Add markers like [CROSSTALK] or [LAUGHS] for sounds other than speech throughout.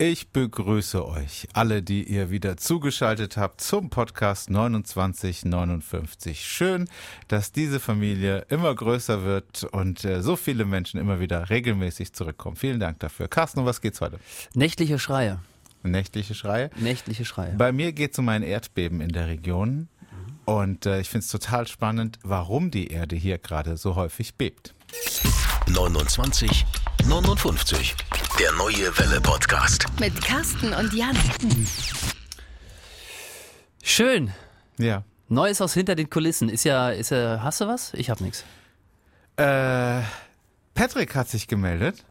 Ich begrüße euch alle, die ihr wieder zugeschaltet habt zum Podcast 2959. Schön, dass diese Familie immer größer wird und äh, so viele Menschen immer wieder regelmäßig zurückkommen. Vielen Dank dafür. Carsten, um was geht's heute? Nächtliche Schreie. Nächtliche Schreie? Nächtliche Schreie. Bei mir geht es um ein Erdbeben in der Region und äh, ich finde es total spannend, warum die Erde hier gerade so häufig bebt. 29 59. Der neue Welle Podcast. Mit Carsten und Jan. Schön. Ja. Neues aus hinter den Kulissen. Ist ja, ist ja, hast du was? Ich hab nichts. Äh, Patrick hat sich gemeldet.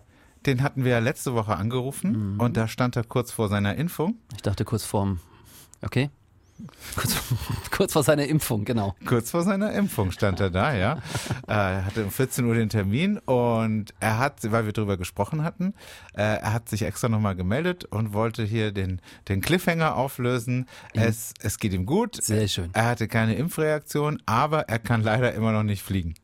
Den hatten wir ja letzte Woche angerufen Mhm. und da stand er kurz vor seiner Impfung. Ich dachte kurz vorm, okay. Kurz, [LAUGHS] kurz vor seiner Impfung, genau. Kurz vor seiner Impfung stand er da, ja. [LAUGHS] Äh, Er hatte um 14 Uhr den Termin und er hat, weil wir drüber gesprochen hatten, äh, er hat sich extra nochmal gemeldet und wollte hier den, den Cliffhanger auflösen. Es, es geht ihm gut. Mhm. Sehr schön. Er hatte keine Impfreaktion, aber er kann leider immer noch nicht fliegen.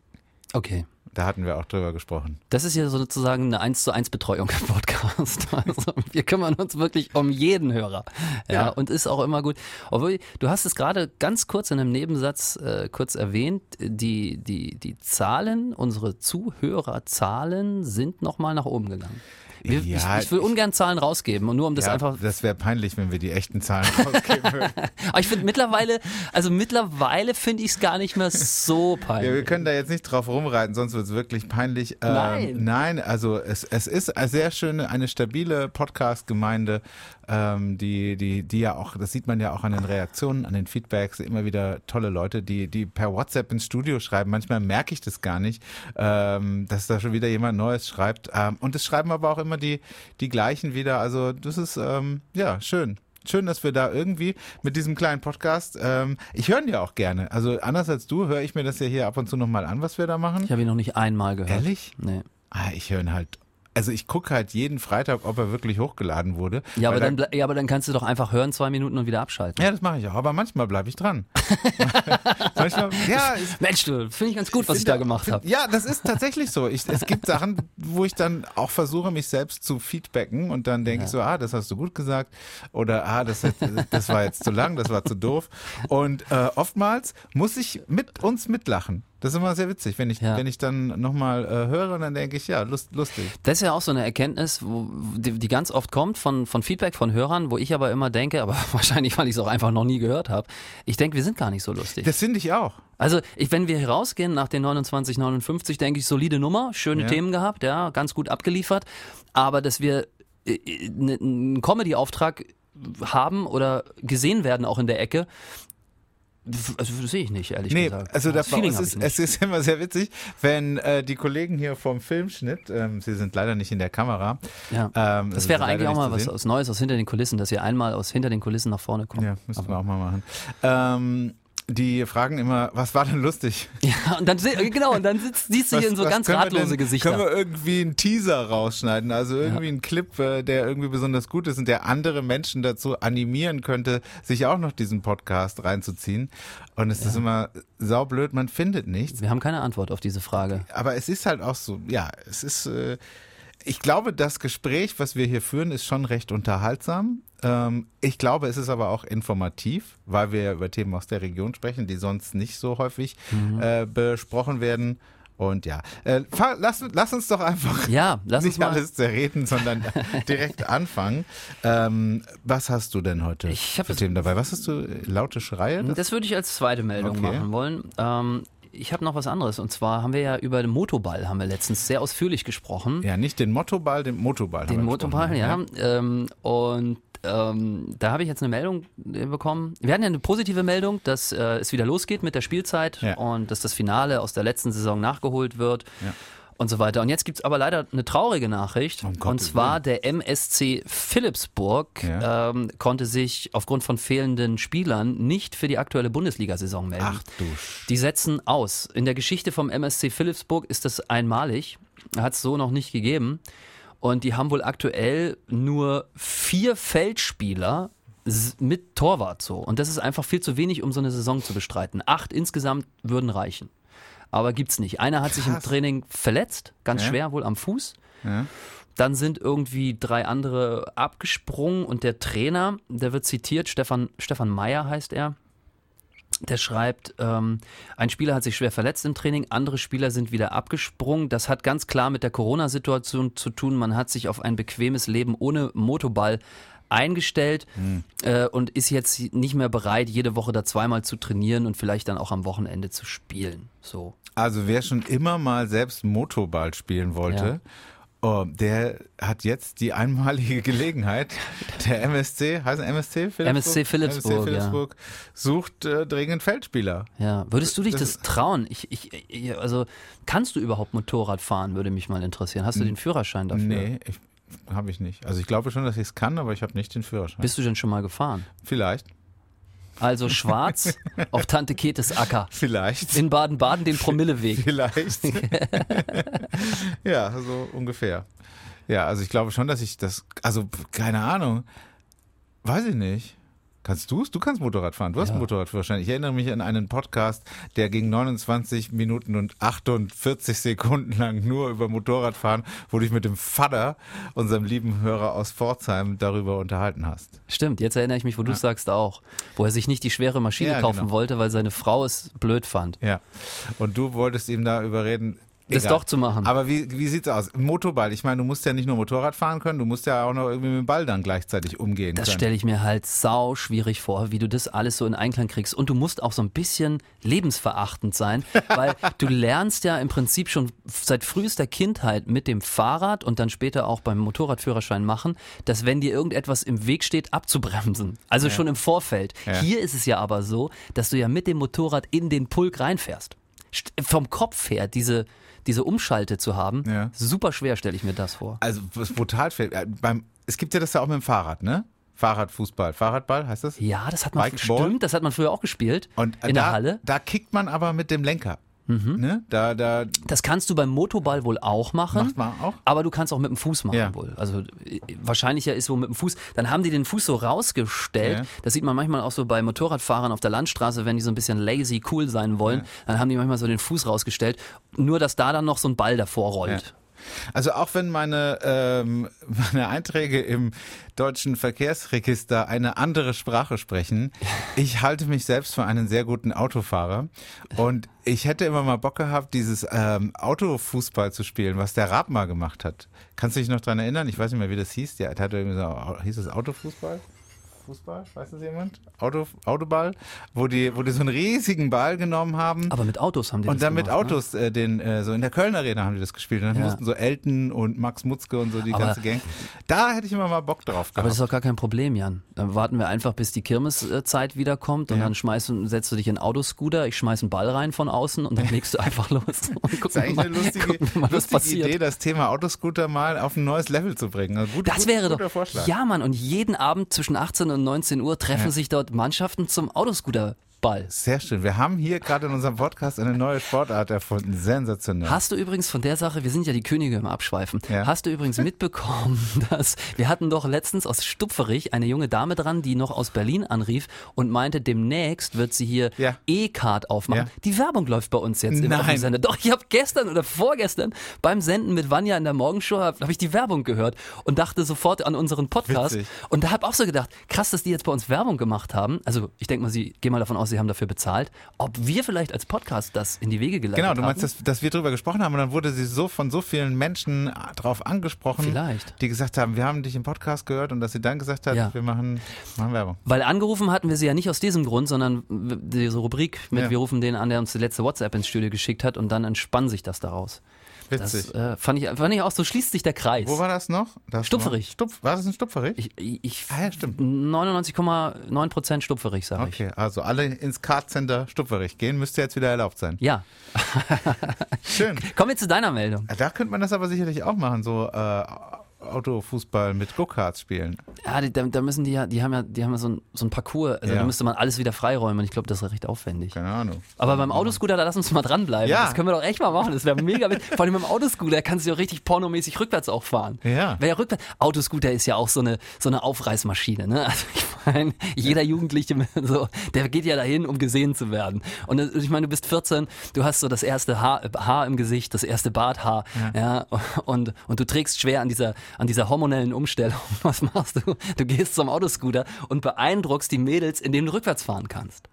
Okay. Da hatten wir auch drüber gesprochen. Das ist ja sozusagen eine 1 zu 1 Betreuung im Podcast. [LAUGHS] Also wir kümmern uns wirklich um jeden Hörer. Ja, Ja. und ist auch immer gut. Obwohl, du hast es gerade ganz kurz in einem Nebensatz äh, kurz erwähnt, die, die, die Zahlen, unsere Zuhörerzahlen sind nochmal nach oben gegangen. Wir, Ja, ich, ich will ungern Zahlen rausgeben und nur um das ja, einfach das wäre peinlich, wenn wir die echten Zahlen [LAUGHS] rausgeben würden. Aber ich finde mittlerweile, also mittlerweile finde ich es gar nicht mehr so peinlich. Ja, wir können da jetzt nicht drauf rumreiten, sonst wird es wirklich peinlich. Ähm, Nein. Nein, also es, es ist eine sehr schöne, eine stabile Podcast-Gemeinde, ähm, die, die, die ja auch, das sieht man ja auch an den Reaktionen, an den Feedbacks, immer wieder tolle Leute, die, die per WhatsApp ins Studio schreiben. Manchmal merke ich das gar nicht, ähm, dass da schon wieder jemand Neues schreibt. Ähm, und es schreiben aber auch immer die, die gleichen wieder. Also das ist ähm, ja schön. Schön, dass wir da irgendwie mit diesem kleinen Podcast, ähm, ich höre ihn ja auch gerne. Also anders als du höre ich mir das ja hier ab und zu nochmal an, was wir da machen. Ich habe ihn noch nicht einmal gehört. Ehrlich? Nee. Ah, ich höre ihn halt. Also ich gucke halt jeden Freitag, ob er wirklich hochgeladen wurde. Ja aber, dann, ja, aber dann kannst du doch einfach hören, zwei Minuten und wieder abschalten. ja, das mache ich auch. Aber manchmal bleibe ich dran. [LAUGHS] manchmal, ja, [LAUGHS] ich, Mensch, du, finde ich ganz gut, was ich da gemacht habe. Ja, das ist tatsächlich so. Ich, es gibt Sachen, wo ich dann auch versuche, mich selbst zu feedbacken und dann denke ich so, ah, das hast du gut gesagt oder ah, das, das war jetzt zu lang, das war zu doof. Und äh, oftmals muss ich mit uns mitlachen. Das ist immer sehr witzig, wenn ich, Ja. wenn ich dann nochmal äh, höre, dann denke ich, ja, lust, lustig. Das ist ja auch so eine Erkenntnis, wo, die, die ganz oft kommt von, von Feedback von Hörern, wo ich aber immer denke, aber [LAUGHS] wahrscheinlich, weil ich es auch einfach noch nie gehört habe, ich denke, wir sind gar nicht so lustig. Das finde ich auch. Also, ich, wenn wir rausgehen nach den 29, 59, denke ich, solide Nummer, schöne Ja. Themen gehabt, ja, ganz gut abgeliefert. Aber dass wir äh, ne- einen Comedy-Auftrag haben oder gesehen werden auch in der Ecke, also das sehe ich nicht, ehrlich Nee, gesagt. also Das da, Feeling es, hab ist, es ist immer sehr witzig, wenn äh, die Kollegen hier vom Filmschnitt, ähm, sie sind leider nicht in der Kamera. Ja. Ähm, Das also wäre eigentlich auch mal was aus Neues aus hinter den Kulissen, dass ihr einmal aus hinter den Kulissen nach vorne kommt. Ja, müssen wir auch mal machen. Ähm, die fragen immer, was war denn lustig? [LAUGHS] Ja, und dann genau, und dann sitzt, siehst du hier in so ganz ratlose denn, Gesichter. Können wir irgendwie einen Teaser rausschneiden? Also irgendwie einen Clip, äh, der irgendwie besonders gut ist und der andere Menschen dazu animieren könnte, sich auch noch diesen Podcast reinzuziehen. Und es ist immer saublöd, man findet nichts. wir haben keine Antwort auf diese Frage. Aber es ist halt auch so, ja, es ist, äh, ich glaube, das Gespräch, was wir hier führen, ist schon recht unterhaltsam. Ähm, ich glaube, es ist aber auch informativ, weil wir ja über Themen aus der Region sprechen, die sonst nicht so häufig Mhm. äh, besprochen werden. Und ja, äh, lass, lass uns doch einfach Ja, nicht mal. alles zerreden, sondern [LAUGHS] direkt anfangen. Ähm, was hast du denn heute Ich für Themen dabei? Was hast du? Laute Schreie? Das würde ich als zweite Meldung Okay. machen wollen. Ähm, ich habe noch was anderes und zwar haben wir ja über den Motoball haben wir letztens sehr ausführlich gesprochen. ja, nicht den Mottoball, den Motoball. den Motoball, besprochen, ja. Ähm, und ähm, da habe ich jetzt eine Meldung äh, bekommen. Wir hatten ja eine positive Meldung, dass äh, es wieder losgeht mit der Spielzeit Ja. und dass das Finale aus der letzten Saison nachgeholt wird. Ja. Und so weiter. Und jetzt gibt's aber leider eine traurige Nachricht. Um und zwar der MSC Philipsburg Ja. ähm, konnte sich aufgrund von fehlenden Spielern nicht für die aktuelle Bundesliga-Saison melden. Ach du Sch Die setzen aus. In der Geschichte vom MSC Philipsburg ist das einmalig. Hat es so noch nicht gegeben. Und die haben wohl aktuell nur vier Feldspieler mit Torwart so. Und das ist einfach viel zu wenig, um so eine Saison zu bestreiten. Acht insgesamt würden reichen. Aber gibt's nicht. Einer hat sich im Krass. Training verletzt, ganz Ja. schwer, wohl am Fuß. Ja. Dann sind irgendwie drei andere abgesprungen und der Trainer, der wird zitiert, Stefan, Stefan Meyer heißt er, der schreibt, ähm, ein Spieler hat sich schwer verletzt im Training, andere Spieler sind wieder abgesprungen. Das hat ganz klar mit der Corona-Situation zu tun. Man hat sich auf ein bequemes Leben ohne Motoball eingestellt äh, und ist jetzt nicht mehr bereit, jede Woche da zweimal zu trainieren und vielleicht dann auch am Wochenende zu spielen. So. Also wer schon immer mal selbst Motoball spielen wollte, oh, der hat jetzt die einmalige [LAUGHS] Gelegenheit. Der MSC, heißt MSC Philipsburg? MSC Philipsburg, MSC Philipsburg sucht äh, dringend Feldspieler. Ja, würdest du dich Das das, trauen? Ich, ich, ich, also kannst du überhaupt Motorrad fahren? Würde mich mal interessieren. Hast du den Führerschein dafür? Nee, ich, habe ich nicht. Also ich glaube schon, dass ich es kann, aber ich habe nicht den Führerschein. Bist du denn schon mal gefahren? Vielleicht. Also schwarz [LAUGHS] auf Tante Ketes Acker. Vielleicht. In Baden-Baden den Promilleweg. [LAUGHS] Vielleicht. [LAUGHS] ja, so ungefähr. Ja, also ich glaube schon, dass ich das, also keine Ahnung, weiß ich nicht. Kannst du es? Du kannst Motorrad fahren. Du hast Ja. einen Motorradführerschein. Ich erinnere mich an einen Podcast, der ging 29 Minuten und 48 Sekunden lang nur über Motorradfahren, wo du dich mit dem Vater, unserem lieben Hörer aus Pforzheim, darüber unterhalten hast. Stimmt, jetzt erinnere ich mich, wo du sagst auch. Wo er sich nicht die schwere Maschine Ja, kaufen genau. wollte, weil seine Frau es blöd fand. Ja. Und du wolltest ihm da überreden, Das egal. doch zu machen. Aber wie, wie sieht's aus? Motorball. Ich meine, du musst ja nicht nur Motorrad fahren können, du musst ja auch noch irgendwie mit dem Ball dann gleichzeitig umgehen Das können. stelle ich mir halt sau schwierig vor, wie du das alles so in Einklang kriegst. Und du musst auch so ein bisschen lebensverachtend sein, [LAUGHS] weil du lernst ja im Prinzip schon seit frühester Kindheit mit dem Fahrrad und dann später auch beim Motorradführerschein machen, dass wenn dir irgendetwas im Weg steht, abzubremsen. Also schon im Vorfeld. Ja. Hier ist es ja aber so, dass du ja mit dem Motorrad in den Pulk reinfährst. St- Vom Kopf her diese, diese Umschalte zu haben, Ja. super schwer stelle ich mir das vor. Also was brutal fehlt. äh, Beim, es gibt ja das ja auch mit dem Fahrrad, ne? Fahrrad, Fußball, Fahrradball heißt das? Ja, das hat man stimmt, das hat man früher auch gespielt Und äh, in da, der Halle. Da kickt man aber mit dem Lenker. Ne? Da, da Das kannst du beim Motorball wohl auch machen. macht man auch. Aber du kannst auch mit dem Fuß machen Ja. wohl. Also äh, wahrscheinlicher ist so mit dem Fuß. Dann haben die den Fuß so rausgestellt. Ja. Das sieht man manchmal auch so bei Motorradfahrern auf der Landstraße, wenn die so ein bisschen lazy cool sein wollen. Dann haben die manchmal so den Fuß rausgestellt. Nur, dass da dann noch so ein Ball davor rollt. Also auch wenn meine, ähm, [LAUGHS] meine Einträge im deutschen Verkehrsregister eine andere Sprache sprechen, ich halte mich selbst für einen sehr guten Autofahrer und ich hätte immer mal Bock gehabt, dieses ähm, Autofußball zu spielen, was der Raab mal gemacht hat. Kannst du dich noch dran erinnern? Ich weiß nicht mehr, wie das hieß. Der hat irgendwie so, hieß es Autofußball? Fußball? Weiß das jemand? Auto, Autoball? Wo die, wo die so einen riesigen Ball genommen haben. Aber mit Autos haben die Und das dann mit ne? Autos, äh, den, äh, so in der Köln Arena haben die das gespielt. Und dann Ja. mussten so Elton und Max Mutzke und so die Aber- ganze Gang. Da hätte ich immer mal Bock drauf Aber das ist gehabt. doch gar kein Problem, Jan. Dann warten wir einfach, bis die Kirmeszeit wiederkommt und Ja. dann schmeißt, setzt du dich in einen Autoscooter, ich schmeiß einen Ball rein von außen und dann legst du einfach los. [LAUGHS] Und Das ist eigentlich wir eine mal, lustige, mal was lustige passiert. Idee, das Thema Autoscooter mal auf ein neues Level zu bringen. Also gut, Das gut, wäre guter doch. Vorschlag. Ja, Mann, und jeden Abend zwischen 18 und 19 Uhr treffen Ja. sich dort Mannschaften zum Autoscooterball. Sehr schön. Wir haben hier gerade in unserem Podcast eine neue Sportart erfunden. Sensationell. Hast du übrigens von der Sache, wir sind ja die Könige im Abschweifen, Ja. hast du übrigens [LAUGHS] mitbekommen, dass wir hatten doch letztens aus Stupferich eine junge Dame dran, die noch aus Berlin anrief und meinte, demnächst wird sie hier Ja. E-Card aufmachen. Ja. Die Werbung läuft bei uns jetzt im Nein. Sender. Doch, ich habe gestern oder vorgestern beim Senden mit Vanja in der Morgenshow habe hab ich die Werbung gehört und dachte sofort an unseren Podcast. Witzig. Und da habe auch so gedacht, krass, dass die jetzt bei uns Werbung gemacht haben. Also ich denke mal, sie gehen mal davon aus, sie haben dafür bezahlt. Ob wir vielleicht als Podcast das in die Wege geleitet Genau, haben? du meinst, dass, dass wir drüber gesprochen haben und dann wurde sie so von so vielen Menschen drauf angesprochen, Vielleicht. die gesagt haben, wir haben dich im Podcast gehört und dass sie dann gesagt hat, Ja. wir machen, machen Werbung. Weil angerufen hatten wir sie ja nicht aus diesem Grund, sondern diese Rubrik mit Ja. Wir rufen den an, der uns die letzte WhatsApp ins Studio geschickt hat und dann entspann sich das daraus. Das Witzig. äh, fand, ich, fand ich auch, so schließt sich der Kreis. Wo war das noch? Das Stupferich. War, Stupf, war das in Stupferich? ich, ich, Ah ja, stimmt. 99,9% stupferig, sage ich. Okay, also alle ins Card-Center Stupferich gehen, müsste jetzt wieder erlaubt sein. Ja. Schön. [LAUGHS] Kommen wir zu deiner Meldung. Da könnte man das aber sicherlich auch machen, so äh, Autofußball mit Go-Karts spielen. Ja, die, da, müssen die ja, die haben ja, die haben ja so ein, so ein Parcours, also Ja. da müsste man alles wieder freiräumen. Ich glaube, das ist recht aufwendig. Keine Ahnung. Aber beim Autoscooter, da lass uns mal dranbleiben. Ja. Das können wir doch echt mal machen. Das wäre mega. wit- Vor allem beim Autoscooter kannst du ja richtig pornomäßig rückwärts auch fahren. Ja. Wer ja rückwärts, Autoscooter ist ja auch so eine, so eine Aufreißmaschine, ne? Also ich meine, jeder Jugendliche, mit so, der geht ja dahin, um gesehen zu werden. Und das- ich meine, du bist 14, du hast so das erste Haar, Haar im Gesicht, das erste Barthaar, ja, und, und du trägst schwer an dieser, an dieser hormonellen Umstellung. [LAUGHS] Was machst du? Du gehst zum Autoscooter und beeindruckst die Mädels, indem du rückwärts fahren kannst.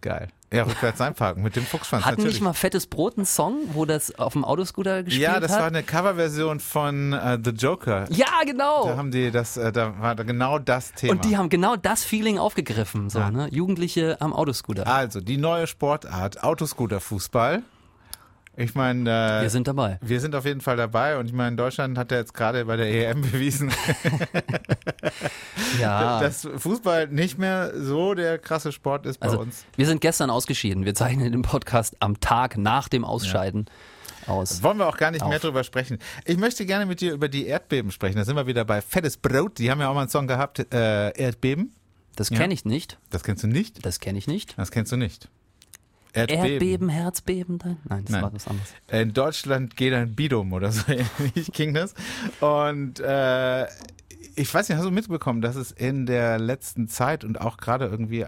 Geil. Ja, rückwärts einparken mit dem Fuchsschwanz Hatten natürlich. nicht mal Fettes Brot einen Song, wo das auf dem Autoscooter gespielt ja, das hat? war eine Coverversion von äh, The Joker. ja, genau. Da haben die das, äh, da war genau das Thema. Und die haben genau das Feeling aufgegriffen, so, ne? Jugendliche am Autoscooter. also, die neue Sportart, Autoscooter-Fußball. Ich meine, äh, Wir sind dabei. wir sind auf jeden Fall dabei und ich meine, Deutschland hat ja jetzt gerade bei der EM bewiesen, [LAUGHS] Ja. dass Fußball nicht mehr so der krasse Sport ist bei also, uns. wir sind gestern ausgeschieden. Wir zeichnen den Podcast am Tag nach dem Ausscheiden aus. Wollen wir auch gar nicht mehr Auf. drüber sprechen. Ich möchte gerne mit dir über die Erdbeben sprechen. Da sind wir wieder bei Fettes Brot. Die haben ja auch mal einen Song gehabt, äh, Erdbeben. Das Ja. kenne ich nicht. Das kennst du nicht? Das kenne ich nicht. Das kennst du nicht. Erdbeben, Herzbeben. Nein, Nein das Nein. war was anderes. In Deutschland geht ein Bidum oder so [LAUGHS] ähnlich ging das. Und äh, ich weiß nicht, hast du mitbekommen, dass es in der letzten Zeit und auch gerade irgendwie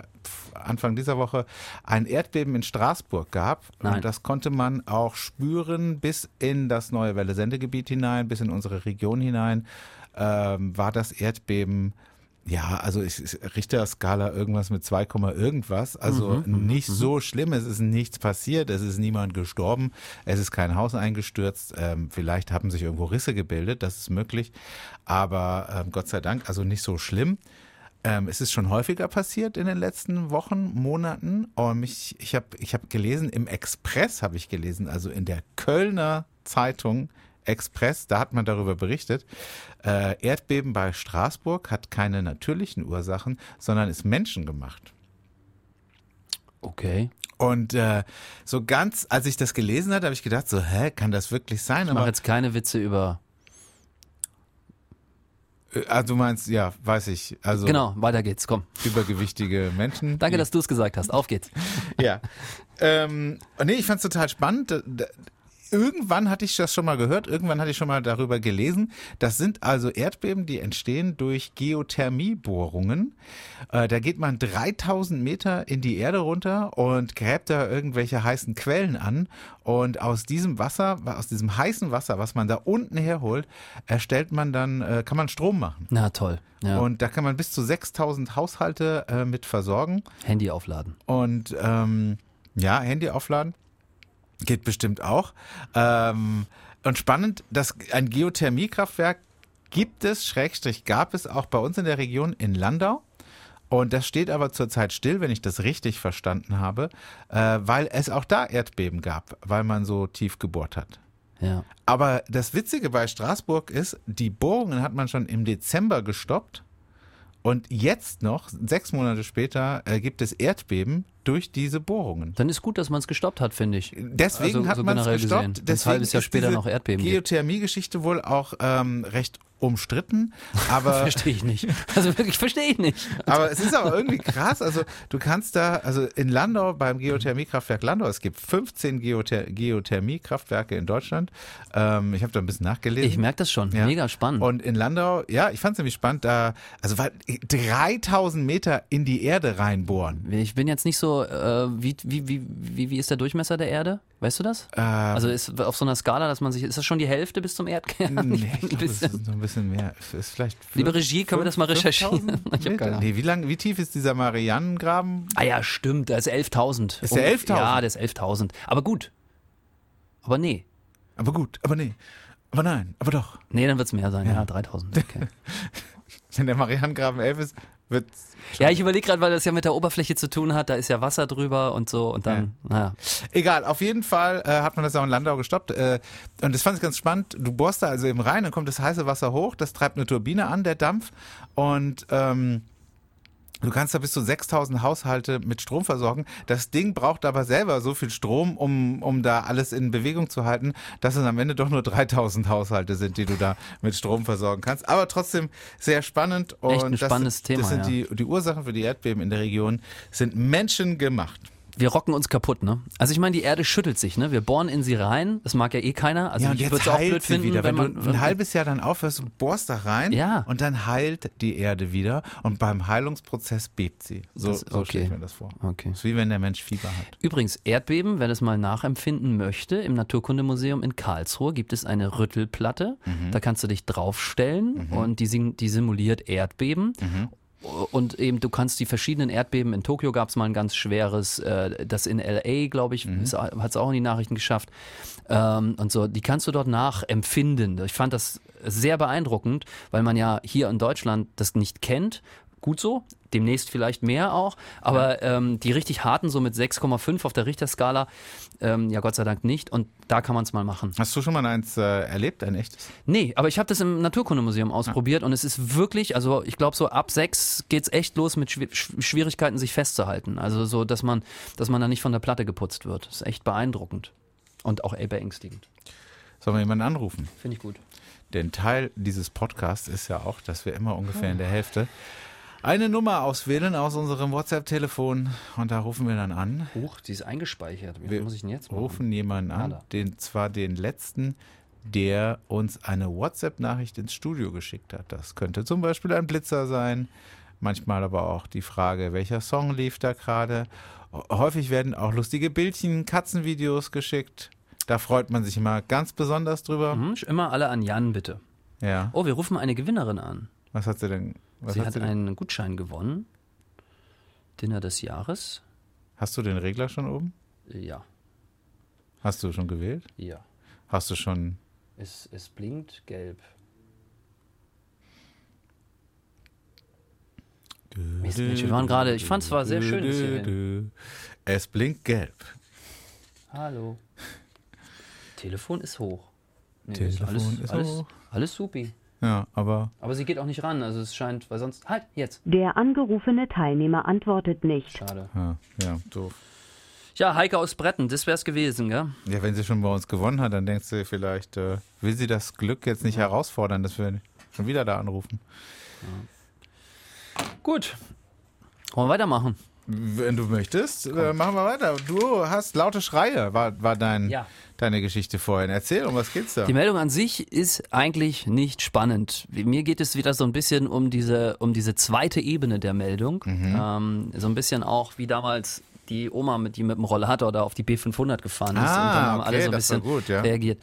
Anfang dieser Woche ein Erdbeben in Straßburg gab? Nein. Und das konnte man auch spüren bis in das neue Welle-Sendegebiet hinein, bis in unsere Region hinein. Ähm, war das Erdbeben ja, also es ist Richterskala irgendwas mit 2, Komma irgendwas. Also nicht so schlimm. Es ist nichts passiert. Es ist niemand gestorben. Es ist kein Haus eingestürzt. Ähm, vielleicht haben sich irgendwo Risse gebildet. Das ist möglich. Aber ähm, Gott sei Dank, also nicht so schlimm. Ähm, es ist schon häufiger passiert in den letzten Wochen, Monaten. Und mich, ich habe ich hab gelesen, im Express habe ich gelesen, also in der Kölner Zeitung Express, da hat man darüber berichtet. Äh, Erdbeben bei Straßburg hat keine natürlichen Ursachen, sondern ist menschengemacht. Okay. Und äh, so ganz, als ich das gelesen hatte, habe ich gedacht, so, hä, kann das wirklich sein? Ich mache jetzt keine Witze über. äh, also du meinst, ja, weiß ich, also Genau, weiter geht's. Komm. übergewichtige Menschen. Danke, dass du es gesagt hast. Auf geht's. [LAUGHS] Ja. ähm, nee, ich fand's total spannend. Irgendwann hatte ich das schon mal gehört, irgendwann hatte ich schon mal darüber gelesen. Das sind also Erdbeben, die entstehen durch Geothermiebohrungen. Äh, da geht man 3000 Meter in die Erde runter und gräbt da irgendwelche heißen Quellen an. Und aus diesem Wasser, aus diesem heißen Wasser, was man da unten herholt, erstellt man dann, äh, kann man Strom machen. Na toll. Ja. Und da kann man bis zu 6000 Haushalte äh, mit versorgen. Handy aufladen. Und ähm, ja, Handy aufladen geht bestimmt auch. Ähm, und spannend, dass ein Geothermiekraftwerk gibt es, Schrägstrich gab es auch bei uns in der Region in Landau. Und das steht aber zurzeit still, wenn ich das richtig verstanden habe, äh, weil es auch da Erdbeben gab, weil man so tief gebohrt hat. Ja. Aber das Witzige bei Straßburg ist, die Bohrungen hat man schon im Dezember gestoppt. Und jetzt noch, sechs Monate später, äh, gibt es Erdbeben durch diese Bohrungen. Dann ist gut, dass man es gestoppt hat, finde ich. Deswegen Also, hat so man es gestoppt. gesehen. Deswegen halbes Jahr später noch Erdbeben. Geothermie-Geschichte wohl auch ähm, recht umstritten. Aber, [LAUGHS] Verstehe ich nicht. Also wirklich verstehe ich nicht. aber es ist aber irgendwie krass. Also du kannst da, also in Landau beim Geothermiekraftwerk Landau, es gibt 15 Geother Geothermiekraftwerke in Deutschland. Ähm, ich habe da ein bisschen nachgelesen. Ich merke das schon. Ja. Mega spannend. Und in Landau, ja, ich fand es nämlich spannend, da, also weil 3000 Meter in die Erde reinbohren. ich bin jetzt nicht so, äh, wie, wie, wie, wie, wie ist der Durchmesser der Erde? Weißt du das? Ähm, Also ist auf so einer Skala, dass man sich, ist das schon die Hälfte bis zum Erdkern? Nee, [LAUGHS] Ein ich glaube, es bisschen. ist noch ein bisschen mehr. Es Ist vielleicht Liebe Regie, können wir das mal recherchieren? 5000 [LAUGHS] Ich hab keine? Ahnung. Nee, wie lang, wie tief ist dieser Marianengraben? Ah ja, stimmt, der ist 11.000. Ist der Um- 11.000? Ja, der ist 11.000. Aber gut. Aber nee. Aber gut, aber nee. Aber nein, aber doch. Nee, dann wird's mehr sein. Ja, 3.000. [LAUGHS] Okay. Wenn der Marianengraben 11 ist, wird ja, ich überlege gerade, weil das ja mit der Oberfläche zu tun hat. Da ist ja Wasser drüber und so. Und dann, naja. Egal, auf jeden Fall äh, hat man das auch in Landau gestoppt. Äh, und das fand ich ganz spannend. Du bohrst da also eben rein, dann kommt das heiße Wasser hoch, das treibt eine Turbine an, der Dampf. Und ähm, Du kannst da bis zu 6000 Haushalte mit Strom versorgen. Das Ding braucht aber selber so viel Strom, um, um da alles in Bewegung zu halten, dass es am Ende doch nur 3000 Haushalte sind, die du da mit Strom versorgen kannst. Aber trotzdem sehr spannend. Und Echt ein das, spannendes Thema, Das sind ja. die, die Ursachen für die Erdbeben in der Region sind menschengemacht. Wir rocken uns kaputt, ne? Also ich meine, die Erde schüttelt sich, ne? Wir bohren in sie rein, das mag ja eh keiner. Also ja, und ich würde es auch blöd finden, wieder. wenn Wenn, man du ein halbes Jahr dann aufhörst, du bohrst da rein Ja. und dann heilt die Erde wieder und beim Heilungsprozess bebt sie. So, Das- so okay. stelle ich mir das vor. Okay. Das ist wie wenn der Mensch Fieber hat. Übrigens, Erdbeben, wer das mal nachempfinden möchte, im Naturkundemuseum in Karlsruhe gibt es eine Rüttelplatte. Mhm. Da kannst du dich draufstellen und die, die simuliert Erdbeben. Mhm. Und eben, du kannst die verschiedenen Erdbeben, in Tokio gab es mal ein ganz schweres, äh, das in L.A., glaube ich, Mhm. hat es auch in die Nachrichten geschafft. Ähm, und so, die kannst du dort nachempfinden. Ich fand das sehr beeindruckend, weil man ja hier in Deutschland das nicht kennt. Gut so, demnächst vielleicht mehr auch, aber ähm, die richtig harten, so mit 6,5 auf der Richterskala, ähm, ja Gott sei Dank nicht und da kann man es mal machen. Hast du schon mal eins äh, erlebt, ein echtes? Nee, aber ich habe das im Naturkundemuseum ausprobiert und es ist wirklich, also ich glaube so ab sechs geht's echt los mit Schwi- Sch- Schwierigkeiten, sich festzuhalten. Also so, dass man, dass man da nicht von der Platte geputzt wird. Das ist echt beeindruckend und auch ey, beängstigend. Sollen wir jemanden anrufen? Finde ich gut. Denn Teil dieses Podcasts ist ja auch, dass wir immer ungefähr in der Hälfte eine Nummer auswählen aus unserem WhatsApp-Telefon und da rufen wir dann an. Huch, die ist eingespeichert. Wie Wir muss ich denn jetzt machen? rufen jemanden an, Nada. den zwar den letzten, der uns eine WhatsApp-Nachricht ins Studio geschickt hat. Das könnte zum Beispiel ein Blitzer sein, manchmal aber auch die Frage, welcher Song lief da gerade. Häufig werden auch lustige Bildchen, Katzenvideos geschickt. Da freut man sich immer ganz besonders drüber. Hm, immer alle an Jan, bitte. Ja. Oh, wir rufen eine Gewinnerin an. Was hat sie denn? Was sie hat hat einen Gutschein gewonnen. Dinner des Jahres. Hast du den Regler schon oben? Ja, Hast du schon gewählt? ja. Hast du schon. Es, es blinkt gelb. Mist, Mensch, wir waren gerade, ich fand es war sehr schön. bis hierhin. Es blinkt gelb. Hallo. Telefon ist hoch. Nee, Telefon alles, ist alles, hoch. Alles supi. Ja, aber Aber sie geht auch nicht ran, also es scheint, weil sonst. Halt, jetzt. Der angerufene Teilnehmer antwortet nicht. Schade. ja, ja, doof. Ja, Heike aus Bretten, das wär's gewesen, gell? Ja, wenn sie schon bei uns gewonnen hat, dann denkst du vielleicht, äh, will sie das Glück jetzt nicht herausfordern, dass wir schon wieder da anrufen. Gut. Wollen wir weitermachen? Wenn du möchtest, äh, machen wir weiter. Du hast laute Schreie, war, war dein, Ja. deine Geschichte vorhin. Erzähl, um was geht's da? Die Meldung an sich ist eigentlich nicht spannend. Mir geht es wieder so ein bisschen um diese, um diese zweite Ebene der Meldung. Ähm, so ein bisschen auch wie damals die Oma, mit, die mit dem Rollator da auf die B500 gefahren ist. Ah, und dann haben okay, alle so ein bisschen gut, ja. reagiert.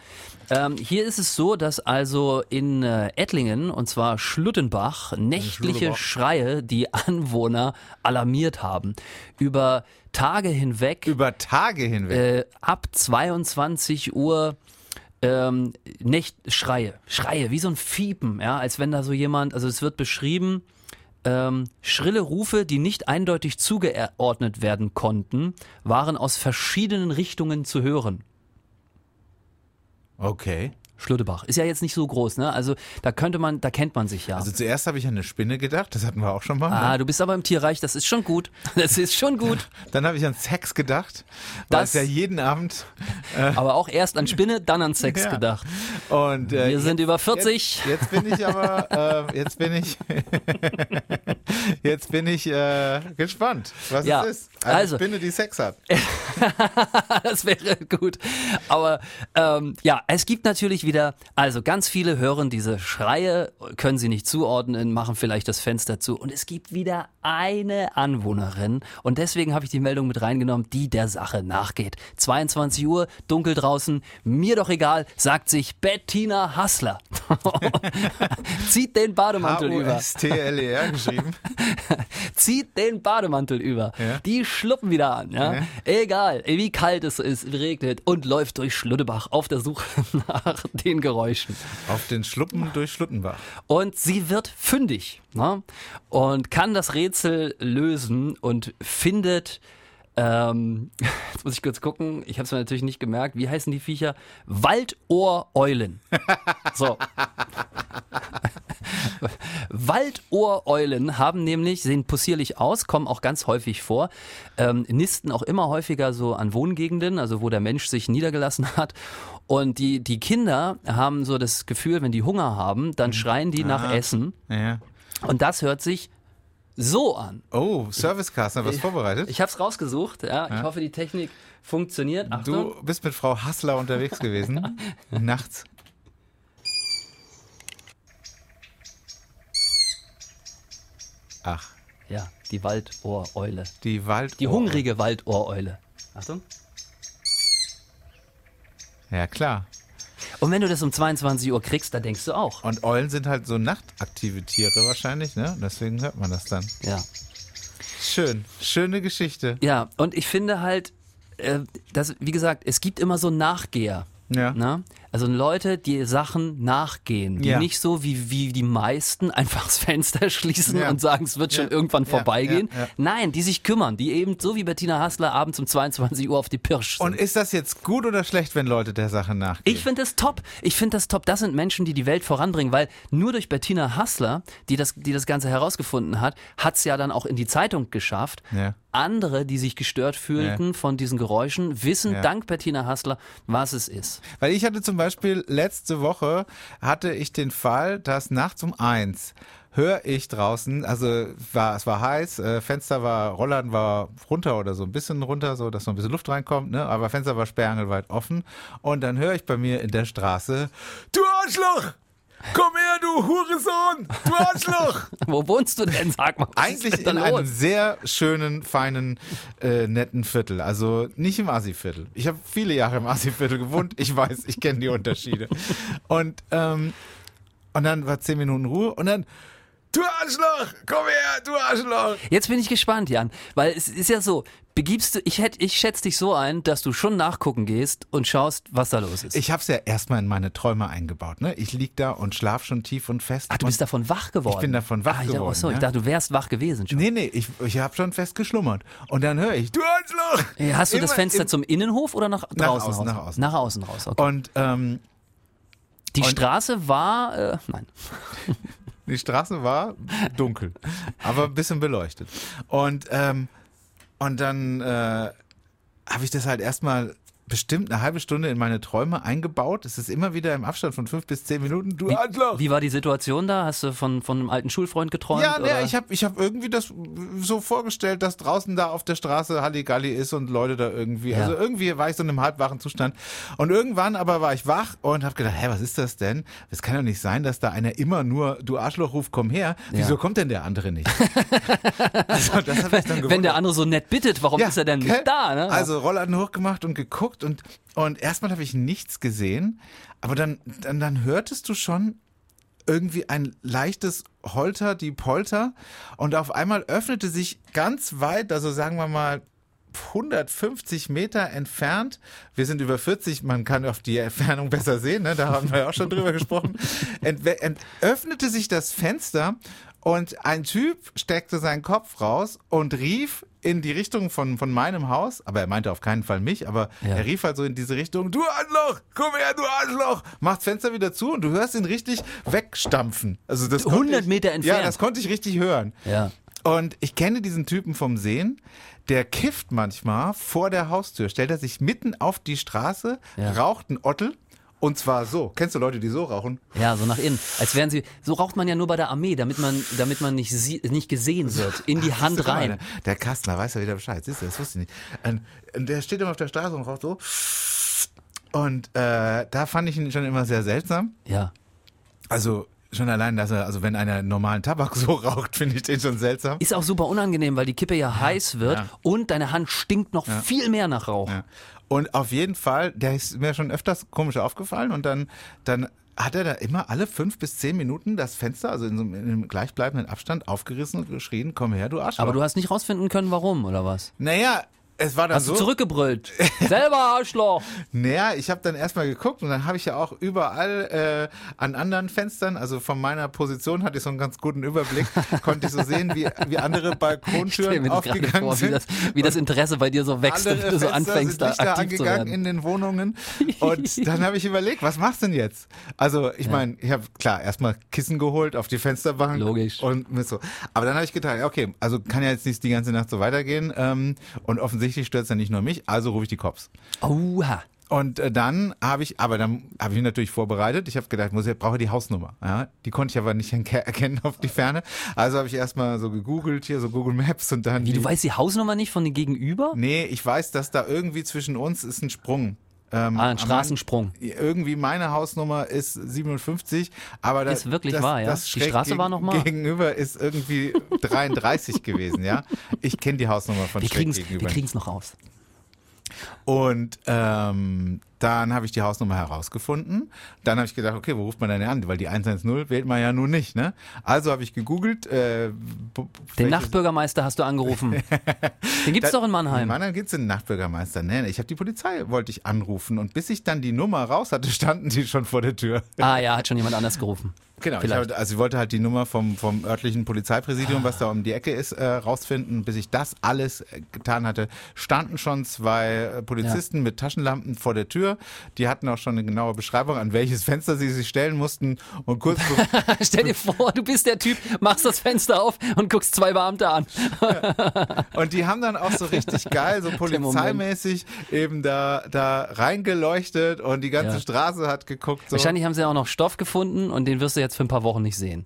Ähm, hier ist es so, dass also in äh, Ettlingen, und zwar Schluttenbach, nächtliche. Schreie die [LAUGHS] Anwohner alarmiert haben. Über Tage hinweg Über Tage hinweg. äh, ab 22 Uhr ähm, nicht Schreie, Schreie, wie so ein Fiepen, ja, als wenn da so jemand, also es wird beschrieben, ähm, schrille Rufe, die nicht eindeutig zugeordnet werden konnten, waren aus verschiedenen Richtungen zu hören. Okay. Schluttebach ist ja jetzt nicht so groß, ne? Also da könnte man, da kennt man sich ja. Also zuerst habe ich an eine Spinne gedacht, das hatten wir auch schon mal. ah, ne? du bist aber im Tierreich, das ist schon gut. Das ist schon gut. [LAUGHS] Dann habe ich an Sex gedacht, weil Das- es ja jeden Abend [LAUGHS] Aber auch erst an Spinne, dann an Sex [LAUGHS] Ja. gedacht. und äh, Wir sind jetzt- über 40. Jetzt, jetzt bin ich aber, äh, jetzt bin ich, jetzt bin ich äh, gespannt, was Ja, es ist. Eine also- Spinne, die Sex hat. das wäre gut. Aber ähm, ja, es gibt natürlich wieder, also ganz viele hören diese Schreie, können sie nicht zuordnen, machen vielleicht das Fenster zu. Und es gibt wieder eine Anwohnerin. Und deswegen habe ich die Meldung mit reingenommen, die der Sache nachgeht. 22 Uhr, dunkel draußen, mir doch egal, sagt sich Bettina Hassler. [LAUGHS] Zieht den Bademantel über. H-U-S-T-L-E-R geschrieben. [LAUGHS] zieht den Bademantel über. Ja. Die schluppen wieder an. Ja? Ja. Egal, wie kalt es ist, regnet und läuft durch Schluttebach auf der Suche [LAUGHS] nach den Geräuschen. Auf den Schluppen durch Schluttenbach. Und sie wird fündig ne? und kann das Rätsel lösen und findet. Ähm, [LAUGHS] jetzt muss ich kurz gucken. Ich habe es mir natürlich nicht gemerkt. Wie heißen die Viecher? Waldohreulen. So. [LAUGHS] Waldohreulen haben nämlich, sehen possierlich aus, kommen auch ganz häufig vor, ähm, nisten auch immer häufiger so an Wohngegenden, also wo der Mensch sich niedergelassen [LAUGHS] hat. Und die, die Kinder haben so das Gefühl, wenn die Hunger haben, dann schreien die nach Ah. Essen. Ja. Und das hört sich so an. Oh, Servicecast, hast du was vorbereitet? Ich habe es rausgesucht. Ja. Ich hoffe, die Technik funktioniert. Achtung. Du bist mit Frau Hassler unterwegs gewesen. [LAUGHS] nachts. Ach, Ja, die Waldohreule. die Wald. Die hungrige Waldohreule. Achtung. Ja, klar. Und wenn du das um 22 Uhr kriegst, dann denkst du auch. Und Eulen sind halt so nachtaktive Tiere wahrscheinlich, ne? Deswegen hört man das dann. Ja. Schön, schöne Geschichte. Ja, und ich finde halt, äh, dass, wie gesagt, es gibt immer so Nachgeher. Ja. Ne? Also Leute, die Sachen nachgehen, die Ja. nicht so wie, wie die meisten einfach das Fenster [LAUGHS] schließen Ja. und sagen, es wird schon Ja. irgendwann Ja, vorbeigehen. ja, ja. Nein, die sich kümmern, die eben so wie Bettina Hassler abends um 22 Uhr auf die Pirsch sind. Und ist das jetzt gut oder schlecht, wenn Leute der Sache nachgehen? Ich finde das top. Ich finde das top. Das sind Menschen, die die Welt voranbringen, weil nur durch Bettina Hassler, die das, die das Ganze herausgefunden hat, hat es ja dann auch in die Zeitung geschafft. Ja. Andere, die sich gestört fühlten von diesen Geräuschen, wissen Ja. dank Bettina Hassler, was es ist. Weil ich hatte zum Beispiel letzte Woche hatte ich den Fall, dass nachts um eins höre ich draußen, also war, es war heiß, äh, Fenster war, Rollladen war runter oder so ein bisschen runter, so dass noch ein bisschen Luft reinkommt, ne? aber Fenster war sperrangelweit offen und dann höre ich bei mir in der Straße, du Arschloch! Komm her, du Hurensohn! Du Arschloch! [LAUGHS] Wo wohnst du denn? Sag mal, Eigentlich ist denn in einem sehr schönen, feinen, äh, netten Viertel. Also nicht im Asi-Viertel. Ich habe viele Jahre im Asi-Viertel gewohnt. Ich weiß, ich kenne die Unterschiede. Und, ähm, und dann war zehn Minuten Ruhe und dann, du Arschloch, komm her, du Arschloch. Jetzt bin ich gespannt, Jan, weil es ist ja so, begibst du, ich, hätt, ich schätze dich so ein, dass du schon nachgucken gehst und schaust, was da los ist. Ich habe es ja erstmal in meine Träume eingebaut. Ne? Ich lieg da und schlaf schon tief und fest. Ach, du bist davon wach geworden. Ich bin davon wach ah, ich dachte, geworden, ach so, ich ja. dachte, du wärst wach gewesen schon. Nee, nee, ich, ich habe schon fest geschlummert. Und dann höre ich, du Arschloch. Äh, Hast du das Immer Fenster im- zum Innenhof oder nach draußen außen, raus? nach außen. Nach außen raus, okay. Und ähm, Die und- Straße war, äh, nein. [LAUGHS] Die Straße war dunkel, aber ein bisschen beleuchtet. Und, ähm, und dann äh, habe ich das halt erstmal bestimmt eine halbe Stunde in meine Träume eingebaut. Es ist immer wieder im Abstand von fünf bis zehn Minuten. Du Arschloch! Wie war die Situation da? Hast du von, von einem alten Schulfreund geträumt? Ja, oder? ne, ich habe ich hab irgendwie das so vorgestellt, dass draußen da auf der Straße Halligalli ist und Leute da irgendwie, Ja. also irgendwie war ich so in einem halbwachen Zustand. Und irgendwann aber war ich wach und habe gedacht, hä, was ist das denn? Es kann doch nicht sein, dass da einer immer nur, du Arschloch, ruf, komm her. Wieso Ja. kommt denn der andere nicht? [LAUGHS] also das mich dann Wenn der gewundert. andere so nett bittet, warum ist er denn nicht da? Ne? Also Rollladen hochgemacht und geguckt und, und erstmal habe ich nichts gesehen, aber dann, dann, dann hörtest du schon irgendwie ein leichtes Holter, die Polter und auf einmal öffnete sich ganz weit, also sagen wir mal 150 Meter entfernt, wir sind über 40, man kann auf die Entfernung besser sehen, ne? da haben wir auch schon drüber gesprochen, [LAUGHS] ent, ent, öffnete sich das Fenster und ein Typ steckte seinen Kopf raus und rief in die Richtung von, von meinem Haus, aber er meinte auf keinen Fall mich, aber Ja. er rief halt so in diese Richtung, du Arschloch, komm her, du Arschloch, macht das Fenster wieder zu und du hörst ihn richtig wegstampfen. Also das konnte 100 ich, Meter entfernt. Ja, das konnte ich richtig hören. Ja. Und ich kenne diesen Typen vom Sehen. Der kifft manchmal vor der Haustür, stellt er sich mitten auf die Straße, Ja. raucht einen Ottel. Und zwar so. Kennst du Leute, die so rauchen? Ja, so nach innen. Als wären sie. So raucht man ja nur bei der Armee, damit man, damit man nicht, sie, nicht gesehen wird. [LAUGHS] In die Siehst Hand rein. Der, der Kastner weiß ja wieder Bescheid. Siehst du, das wusste ich nicht. Und, der steht immer auf der Straße und raucht so. Und äh, da fand ich ihn schon immer sehr seltsam. Ja. Also schon allein, dass er, also wenn einer normalen Tabak so [LAUGHS] raucht, finde ich den schon seltsam. Ist auch super unangenehm, weil die Kippe ja, heiß wird ja. und deine Hand stinkt noch viel mehr nach Rauch. Und auf jeden Fall, der ist mir schon öfters komisch aufgefallen und dann, dann hat er da immer alle fünf bis zehn Minuten das Fenster, also in so einem, in einem gleichbleibenden Abstand, aufgerissen und geschrien, komm her, du Arschloch. Aber du hast nicht rausfinden können, warum, oder was? naja, es war dann Hast so. du zurückgebrüllt? [LAUGHS] Selber Arschloch! Naja, ich habe dann erstmal geguckt und dann habe ich ja auch überall äh, an anderen Fenstern, also von meiner Position hatte ich so einen ganz guten Überblick, [LAUGHS] konnte ich so sehen, wie, wie andere Balkontüren aufgegangen vor, wie sind. das, wie das Interesse bei dir so wächst und andere du so anfängst, da aktiv zu angegangen werden. in den Wohnungen. Und [LAUGHS] dann habe ich überlegt, was machst du denn jetzt? Also ich meine, ich habe klar erstmal Kissen geholt auf die Fensterbank. Logisch. Und mit so. Aber dann habe ich gedacht, ja, okay, also kann ja jetzt nicht die ganze Nacht so weitergehen. Ähm, und offensichtlich stört es ja nicht nur mich, also rufe ich die Cops. Oha. Und äh, dann habe ich, aber dann habe ich mich natürlich vorbereitet. Ich habe gedacht, muss ich brauche die Hausnummer. Ja, die konnte ich aber nicht [LAUGHS] erke- erkennen auf die Ferne. Also habe ich erstmal so gegoogelt hier so Google Maps und dann Wie, du weißt die Hausnummer nicht von den Gegenüber? Nee, ich weiß, dass da irgendwie zwischen uns ist ein Sprung. Ähm, Ah, ein Straßensprung. Mein, irgendwie meine Hausnummer ist 57, aber das Ist wirklich das, wahr, ja? Das Die Straße war noch mal? Gegenüber ist irgendwie [LAUGHS] 33 gewesen, ja. Ich kenne die Hausnummer von Wir schräg kriegen's, wir gegenüber. kriegen's noch raus. Und ähm, dann habe ich die Hausnummer herausgefunden. Dann habe ich gedacht, okay, wo ruft man denn an? Weil die 110 wählt man ja nun nicht, ne? Also habe ich gegoogelt. Äh, Den Nachtbürgermeister hast du angerufen. [LAUGHS] Den gibt's doch in In Mannheim. Mannheim gibt es den Nachtbürgermeister. Nee, ich habe die Polizei, wollte ich anrufen. Und bis ich dann die Nummer raus hatte, [LAUGHS] standen die schon vor der Tür. Ah ja, hat schon jemand anders gerufen. Genau, ich hab, also ich wollte halt die Nummer vom, vom örtlichen Polizeipräsidium, was da um die Ecke ist, äh, rausfinden. Bis ich das alles äh, getan hatte, standen schon zwei äh, Polizisten mit Taschenlampen vor der Tür. Die hatten auch schon eine genaue Beschreibung, an welches Fenster sie sich stellen mussten. Und kurz [LAUGHS] Stell dir vor, du bist der Typ, machst das Fenster auf und guckst zwei Beamte an. Und die haben dann auch so richtig geil, so [LAUGHS] polizeimäßig eben da, da reingeleuchtet und die ganze Ja. Straße hat geguckt. So. Wahrscheinlich haben sie auch noch Stoff gefunden und den wirst du jetzt für ein paar Wochen nicht sehen.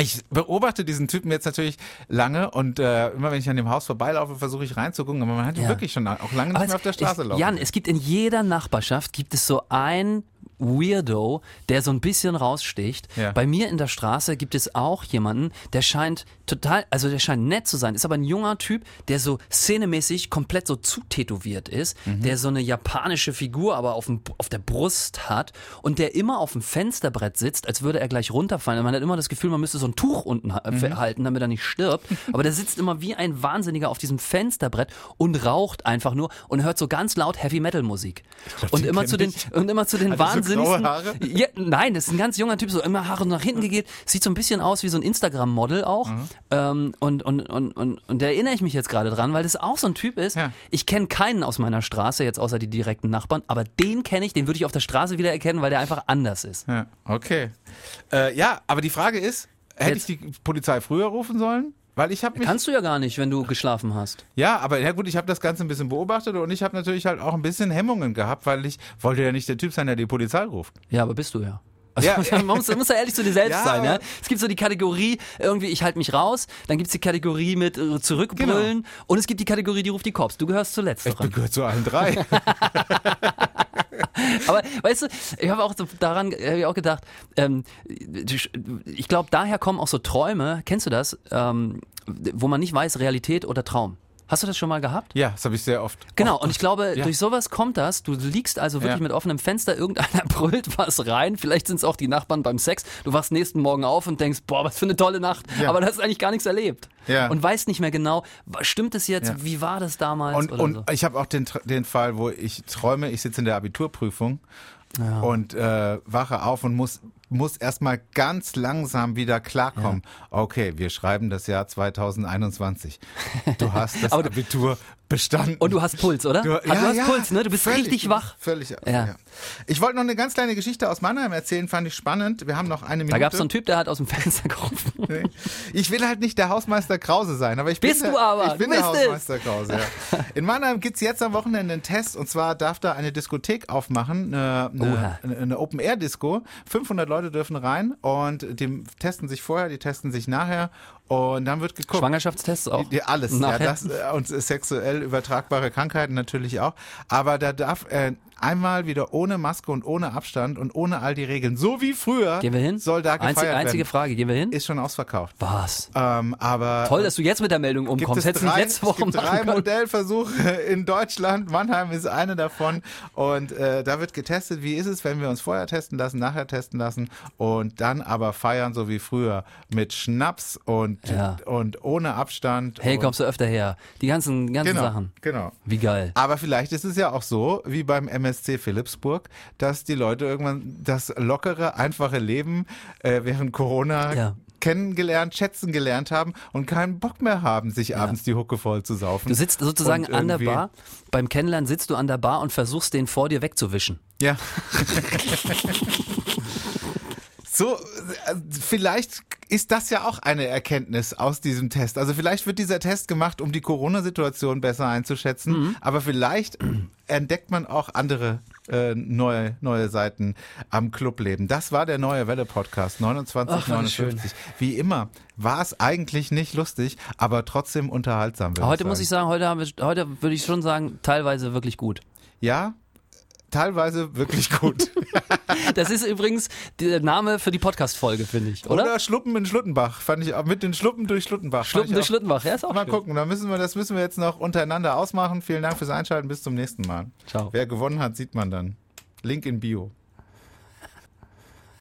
Ich beobachte diesen Typen jetzt natürlich lange und äh, immer wenn ich an dem Haus vorbeilaufe, versuche ich reinzugucken, aber man hat ihn Ja. wirklich schon auch lange nicht Aber mehr auf der Straße laufen. Jan, es gibt in jeder Nachbarschaft gibt es so ein Weirdo, der so ein bisschen raussticht. Ja. Bei mir in der Straße gibt es auch jemanden, der scheint total, also der scheint nett zu sein, ist aber ein junger Typ, der so szenemäßig komplett so zutätowiert ist, Mhm. der so eine japanische Figur aber auf, dem, auf der Brust hat und der immer auf dem Fensterbrett sitzt, als würde er gleich runterfallen. Und man hat immer das Gefühl, man müsste so ein Tuch unten Mhm. halten, damit er nicht stirbt. [LAUGHS] Aber der sitzt immer wie ein Wahnsinniger auf diesem Fensterbrett und raucht einfach nur und hört so ganz laut Heavy Metal Musik. Und den immer zu den und immer zu den wahnsinnigsten. Graue Haare? Ja, nein, das ist ein ganz junger Typ, so immer Haare nach hinten gegelt, sieht so ein bisschen aus wie so ein Instagram-Model auch. Mhm. Ähm, und, und, und, und, und da erinnere ich mich jetzt gerade dran, weil das auch so ein Typ ist. Ja. Ich kenne keinen aus meiner Straße, jetzt außer die direkten Nachbarn, aber den kenne ich, den würde ich auf der Straße wieder erkennen, weil der einfach anders ist. Ja, okay. Äh, ja, aber die Frage ist, hätte Jetzt- ich die Polizei früher rufen sollen? Weil ich habe Kannst du ja gar nicht, wenn du geschlafen hast. ja, aber ja gut, ich habe das Ganze ein bisschen beobachtet und ich habe natürlich halt auch ein bisschen Hemmungen gehabt, weil ich wollte ja nicht der Typ sein, der die Polizei ruft. Ja, aber bist du ja. Also, Ja, man, muss, man muss ja ehrlich zu dir selbst Ja, sein. Ja? Es gibt so die Kategorie, irgendwie, ich halte mich raus, dann gibt's die Kategorie mit äh, zurückbrüllen und es gibt die Kategorie, die ruft die Cops. Du gehörst zu Ich gehöre zu allen drei. [LAUGHS] Aber weißt du, ich habe auch so daran hab ich auch gedacht, ähm, ich glaube, daher kommen auch so Träume, kennst du das, ähm, wo man nicht weiß, Realität oder Traum. Hast du das schon mal gehabt? ja, das habe ich sehr oft. Genau, Oh und ich glaube, ja. durch sowas kommt das. Du liegst also wirklich Ja. mit offenem Fenster, irgendeiner [LAUGHS] brüllt was rein. Vielleicht sind es auch die Nachbarn beim Sex. Du wachst nächsten Morgen auf und denkst, boah, was für eine tolle Nacht. Ja. Aber du hast eigentlich gar nichts erlebt. Ja. Und weißt nicht mehr genau, stimmt es jetzt? Ja. Wie war das damals? Und, und so. ich habe auch den, den Fall, wo ich träume, ich sitze in der Abiturprüfung und äh, wache auf und muss, muss erstmal ganz langsam wieder klarkommen. Okay, wir schreiben das Jahr 2021. Du hast das [LAUGHS] Abitur bestanden. Und du hast Puls, oder? Du, Ah, du hast Puls, ne? Du bist völlig, richtig wach. Völlig. Ja. Ja. Ich wollte noch eine ganz kleine Geschichte aus Mannheim erzählen, fand ich spannend. Wir haben noch eine Minute. Da gab es so einen Typ, der hat aus dem Fenster gerufen. Nee. Ich will halt nicht der Hausmeister Krause sein, aber ich Bist bin du der, aber, Ich bin der bist es. Hausmeister Krause. Ja. [LAUGHS] In Mannheim gibt's jetzt am Wochenende einen Test und zwar darf da eine Diskothek aufmachen, eine, eine, eine Open-Air-Disco. 500 Leute dürfen rein und die testen sich vorher, die testen sich nachher und dann wird geguckt. Schwangerschaftstests auch. Ja, alles. Ja, das, äh, und sexuell übertragbare Krankheiten natürlich auch. Aber da darf äh, einmal wieder ohne Maske und ohne Abstand und ohne all die Regeln, so wie früher, Gehen wir hin? soll da gefeiert Einzige, einzige werden. Frage, gehen wir hin? Ist schon ausverkauft. Was? Ähm, aber Toll, dass du jetzt mit der Meldung umkommst. es Hättest drei, letzte Woche es gibt drei können. Modellversuche in Deutschland. Mannheim ist eine davon. Und äh, da wird getestet, wie ist es, wenn wir uns vorher testen lassen, nachher testen lassen und dann aber feiern, so wie früher, mit Schnaps und und, Ja. und ohne Abstand. Hey, kommst du öfter her? Die ganzen, ganzen genau, Sachen. Genau. Wie geil. Aber vielleicht ist es ja auch so, wie beim MSC Philipsburg, dass die Leute irgendwann das lockere, einfache Leben äh, während Corona Ja. kennengelernt, schätzen gelernt haben und keinen Bock mehr haben, sich abends die Hucke voll zu saufen. Du sitzt sozusagen Und an der Bar. Beim Kennenlernen sitzt du an der Bar und versuchst, den vor dir wegzuwischen. Ja. [LAUGHS] so, äh, vielleicht ist das ja auch eine Erkenntnis aus diesem Test. Also vielleicht wird dieser Test gemacht, um die Corona-Situation besser einzuschätzen, Mhm. aber vielleicht [CLEARS THROAT] entdeckt man auch andere äh, neue, neue Seiten am Clubleben. Das war der neue Welle-Podcast, 2959. Wie immer war es eigentlich nicht lustig, aber trotzdem unterhaltsam. Heute ich muss ich sagen, heute, haben wir, heute würde ich schon sagen, teilweise wirklich gut. Ja, teilweise wirklich gut. [LAUGHS] Das ist übrigens der Name für die Podcast-Folge, finde ich, oder? Oder Schluppen in Schluttenbach. Fand ich auch mit den Schluppen durch Schluttenbach. Schluppen durch auch- Schlittenbach, ja, ist auch Mal schön. gucken, da müssen wir, das müssen wir jetzt noch untereinander ausmachen. Vielen Dank fürs Einschalten. Bis zum nächsten Mal. Ciao. Wer gewonnen hat, sieht man dann. Link in Bio.